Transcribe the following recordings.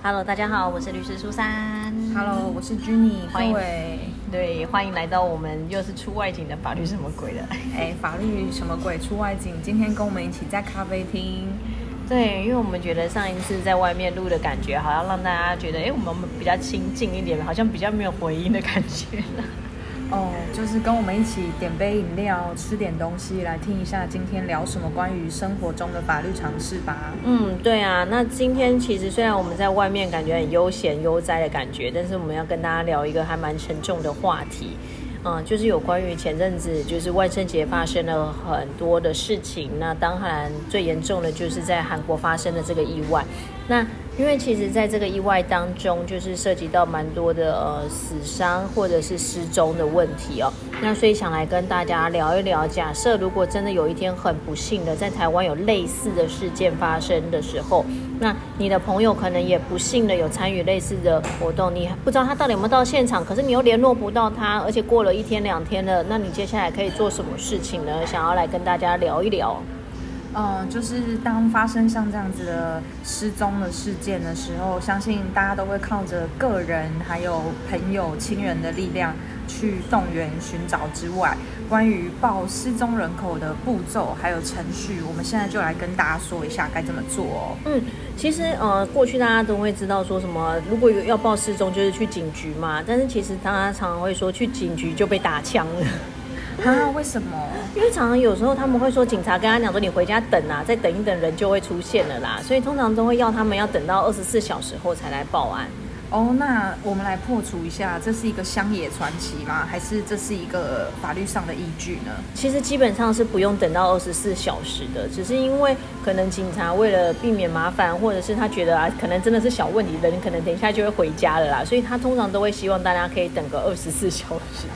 Hello，大家好，我是律师苏珊。Hello，我是 Jenny，欢迎。对，欢迎来到我们又是出外景的法律什么鬼的。哎，法律什么鬼出外景？今天跟我们一起在咖啡厅。对，因为我们觉得上一次在外面录的感觉，好像让大家觉得，哎，我们比较亲近一点，好像比较没有回音的感觉了。哦，就是跟我们一起点杯饮料，吃点东西，来听一下今天聊什么关于生活中的法律常识吧。嗯，对啊。那今天其实虽然我们在外面感觉很悠闲悠哉的感觉，但是我们要跟大家聊一个还蛮沉重的话题。嗯，就是有关于前阵子就是万圣节发生了很多的事情，那当然最严重的就是在韩国发生的这个意外。那因为其实在这个意外当中，就是涉及到蛮多的呃死伤或者是失踪的问题哦。那所以想来跟大家聊一聊，假设如果真的有一天很不幸的在台湾有类似的事件发生的时候，那你的朋友可能也不幸的有参与类似的活动，你不知道他到底有没有到现场，可是你又联络不到他，而且过了一天两天了，那你接下来可以做什么事情呢？想要来跟大家聊一聊。嗯，就是当发生像这样子的失踪的事件的时候，相信大家都会靠着个人还有朋友、亲人的力量去动员寻找之外，关于报失踪人口的步骤还有程序，我们现在就来跟大家说一下该怎么做哦。嗯，其实呃，过去大家都会知道说什么，如果有要报失踪，就是去警局嘛。但是其实大家常常会说去警局就被打枪了。啊？为什么？因为常常有时候他们会说，警察跟他讲说，你回家等啊，再等一等人就会出现了啦，所以通常都会要他们要等到二十四小时后才来报案。哦，那我们来破除一下，这是一个乡野传奇吗？还是这是一个法律上的依据呢？其实基本上是不用等到二十四小时的，只是因为可能警察为了避免麻烦，或者是他觉得啊，可能真的是小问题，人可能等一下就会回家了啦，所以他通常都会希望大家可以等个二十四小时。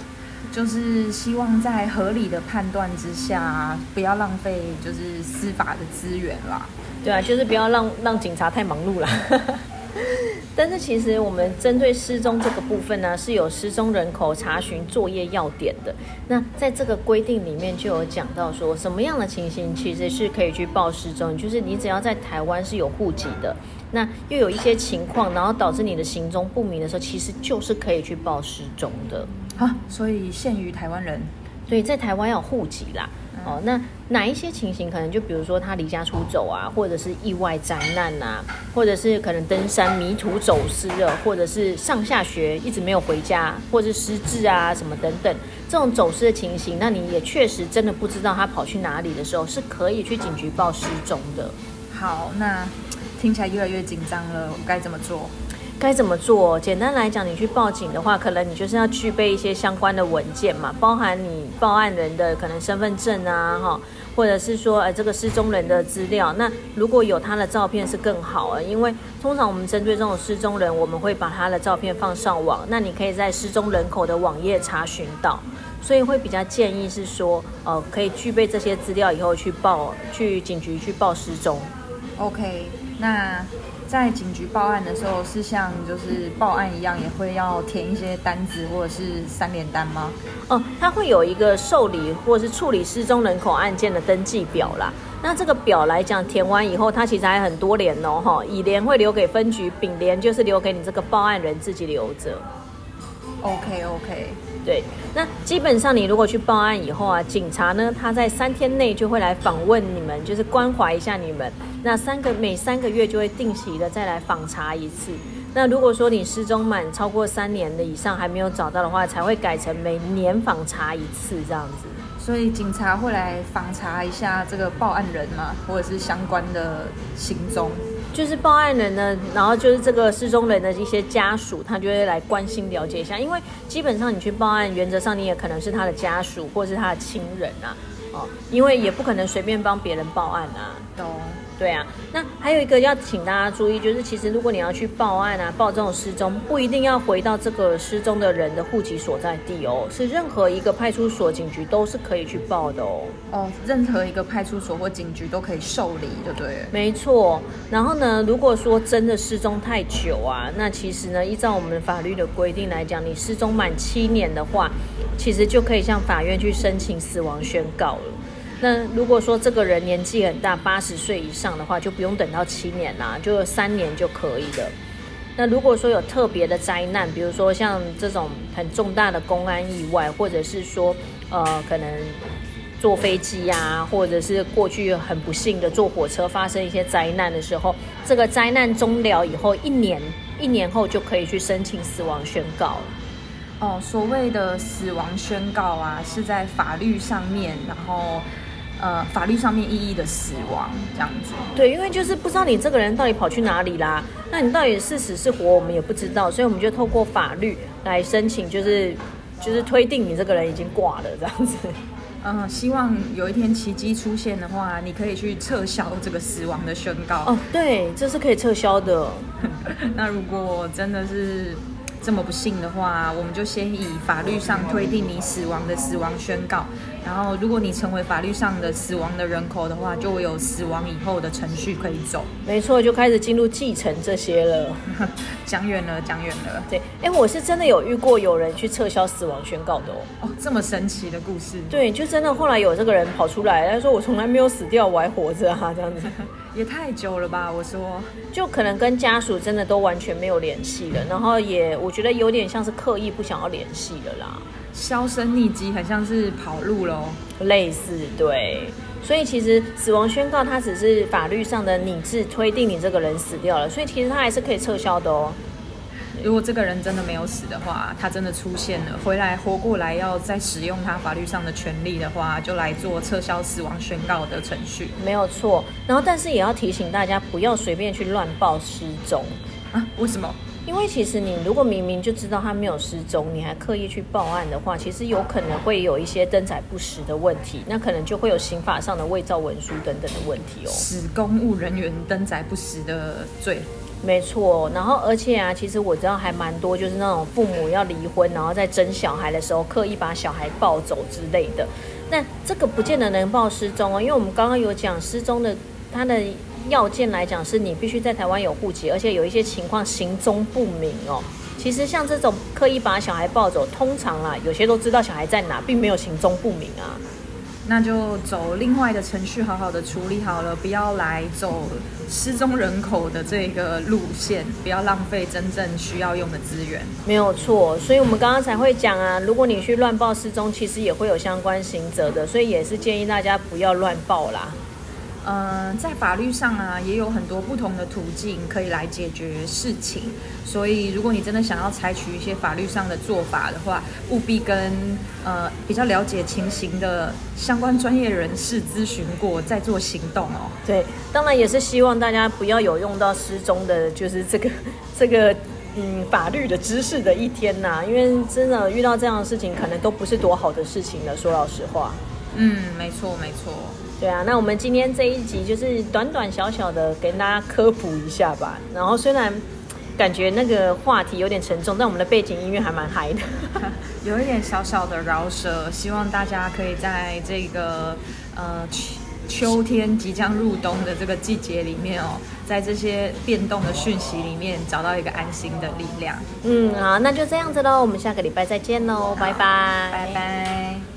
就是希望在合理的判断之下，不要浪费就是司法的资源啦。对啊，就是不要让让警察太忙碌啦。但是其实我们针对失踪这个部分呢，是有失踪人口查询作业要点的。那在这个规定里面就有讲到说，什么样的情形其实是可以去报失踪，就是你只要在台湾是有户籍的，那又有一些情况，然后导致你的行踪不明的时候，其实就是可以去报失踪的。啊，所以限于台湾人。对，在台湾要有户籍啦。哦，那哪一些情形可能就比如说他离家出走啊，或者是意外灾难啊，或者是可能登山迷途走失了，或者是上下学一直没有回家，或者是失智啊什么等等，这种走失的情形，那你也确实真的不知道他跑去哪里的时候，是可以去警局报失踪的。好，那听起来越来越紧张了，我该怎么做？该怎么做？简单来讲，你去报警的话，可能你就是要具备一些相关的文件嘛，包含你报案人的可能身份证啊，哈，或者是说呃这个失踪人的资料。那如果有他的照片是更好啊，因为通常我们针对这种失踪人，我们会把他的照片放上网，那你可以在失踪人口的网页查询到，所以会比较建议是说，呃，可以具备这些资料以后去报去警局去报失踪。OK，那在警局报案的时候，是像就是报案一样，也会要填一些单子或者是三联单吗？哦，它会有一个受理或是处理失踪人口案件的登记表啦。那这个表来讲，填完以后，它其实还很多联哦，哈，乙联会留给分局，丙联就是留给你这个报案人自己留着。OK OK，对，那基本上你如果去报案以后啊，警察呢他在三天内就会来访问你们，就是关怀一下你们。那三个每三个月就会定期的再来访查一次。那如果说你失踪满超过三年的以上还没有找到的话，才会改成每年访查一次这样子。所以警察会来访查一下这个报案人嘛，或者是相关的行踪。就是报案人呢，然后就是这个失踪人的一些家属，他就会来关心了解一下，因为基本上你去报案，原则上你也可能是他的家属或是他的亲人啊，哦，因为也不可能随便帮别人报案啊。懂。对啊，那还有一个要请大家注意，就是其实如果你要去报案啊，报这种失踪，不一定要回到这个失踪的人的户籍所在地哦，是任何一个派出所、警局都是可以去报的哦。哦，任何一个派出所或警局都可以受理，对不对？没错，然后呢，如果说真的失踪太久啊，那其实呢，依照我们法律的规定来讲，你失踪满七年的话，其实就可以向法院去申请死亡宣告了。那如果说这个人年纪很大，八十岁以上的话，就不用等到七年啦，就三年就可以了。那如果说有特别的灾难，比如说像这种很重大的公安意外，或者是说呃可能坐飞机啊，或者是过去很不幸的坐火车发生一些灾难的时候，这个灾难终了以后一年一年后就可以去申请死亡宣告了。哦，所谓的死亡宣告啊，是在法律上面，然后。呃，法律上面意义的死亡这样子，对，因为就是不知道你这个人到底跑去哪里啦，那你到底是死是活，我们也不知道，所以我们就透过法律来申请，就是就是推定你这个人已经挂了这样子。嗯，希望有一天奇迹出现的话，你可以去撤销这个死亡的宣告。哦，对，这是可以撤销的。那如果真的是。这么不幸的话，我们就先以法律上推定你死亡的死亡宣告，然后如果你成为法律上的死亡的人口的话，就会有死亡以后的程序可以走。没错，就开始进入继承这些了。讲远了，讲远了。对，哎，我是真的有遇过有人去撤销死亡宣告的哦。哦，这么神奇的故事。对，就真的后来有这个人跑出来，他说我从来没有死掉，我还活着啊，这样子。也太久了吧？我说，就可能跟家属真的都完全没有联系了，然后也我觉得有点像是刻意不想要联系了啦，销声匿迹，很像是跑路喽，类似对。所以其实死亡宣告它只是法律上的拟制推定你这个人死掉了，所以其实它还是可以撤销的哦。如果这个人真的没有死的话，他真的出现了，回来活过来，要再使用他法律上的权利的话，就来做撤销死亡宣告的程序，没有错。然后，但是也要提醒大家，不要随便去乱报失踪啊！为什么？因为其实你如果明明就知道他没有失踪，你还刻意去报案的话，其实有可能会有一些登载不实的问题，那可能就会有刑法上的伪造文书等等的问题哦。使公务人员登载不实的罪。没错，然后而且啊，其实我知道还蛮多，就是那种父母要离婚，然后在争小孩的时候，刻意把小孩抱走之类的。那这个不见得能报失踪哦，因为我们刚刚有讲失踪的，他的要件来讲是你必须在台湾有户籍，而且有一些情况行踪不明哦。其实像这种刻意把小孩抱走，通常啊，有些都知道小孩在哪，并没有行踪不明啊。那就走另外的程序，好好的处理好了，不要来走失踪人口的这个路线，不要浪费真正需要用的资源。没有错，所以我们刚刚才会讲啊，如果你去乱报失踪，其实也会有相关刑责的，所以也是建议大家不要乱报啦。嗯，在法律上啊，也有很多不同的途径可以来解决事情。所以，如果你真的想要采取一些法律上的做法的话，务必跟呃比较了解情形的相关专业人士咨询过，再做行动哦。对，当然也是希望大家不要有用到失踪的，就是这个 这个嗯法律的知识的一天呐。因为真的遇到这样的事情，可能都不是多好的事情了。说老实话。嗯，没错，没错。对啊，那我们今天这一集就是短短小小的跟大家科普一下吧。然后虽然感觉那个话题有点沉重，但我们的背景音乐还蛮嗨的，有一点小小的饶舌。希望大家可以在这个呃秋秋天即将入冬的这个季节里面哦，在这些变动的讯息里面找到一个安心的力量。嗯，好，那就这样子喽，我们下个礼拜再见喽，拜拜，拜拜。